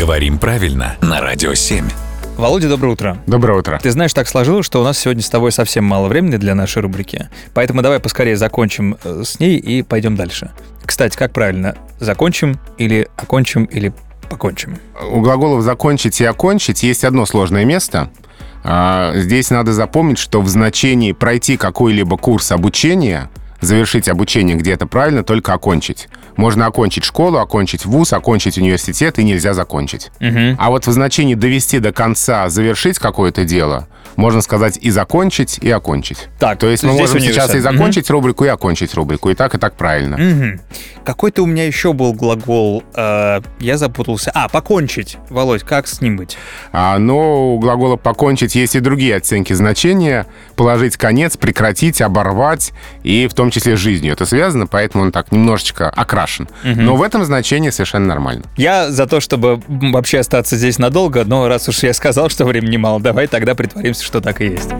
Говорим правильно на Радио 7. Володя, доброе утро. Доброе утро. Ты знаешь, так сложилось, что у нас сегодня с тобой совсем мало времени для нашей рубрики. Поэтому давай поскорее закончим э, с ней и пойдем дальше. Кстати, как правильно? Закончим или окончим или покончим? У глаголов «закончить» и «окончить» есть одно сложное место. А, Здесь надо запомнить, что в значении «пройти какой-либо курс обучения» завершить обучение где-то правильно, только окончить. Можно окончить школу, окончить вуз, окончить университет, и нельзя закончить. Мгм. А вот в значении довести до конца, завершить какое-то дело, можно сказать и закончить, и окончить. Так, То есть мы можем сейчас и закончить рубрику, и окончить рубрику. И так, и так правильно. Мгм. Какой-то у меня еще был глагол, э, я запутался. А, покончить. Володь, как с ним быть? А, но у глагола «покончить» есть и другие оттенки значения. Положить конец, прекратить, оборвать, и в том числе с жизнью. Это связано, поэтому он так немножечко окрашен. Но в этом значении совершенно нормально. Я за то, чтобы вообще остаться здесь надолго, но раз уж я сказал, что времени мало, давай тогда притворимся, что так и есть.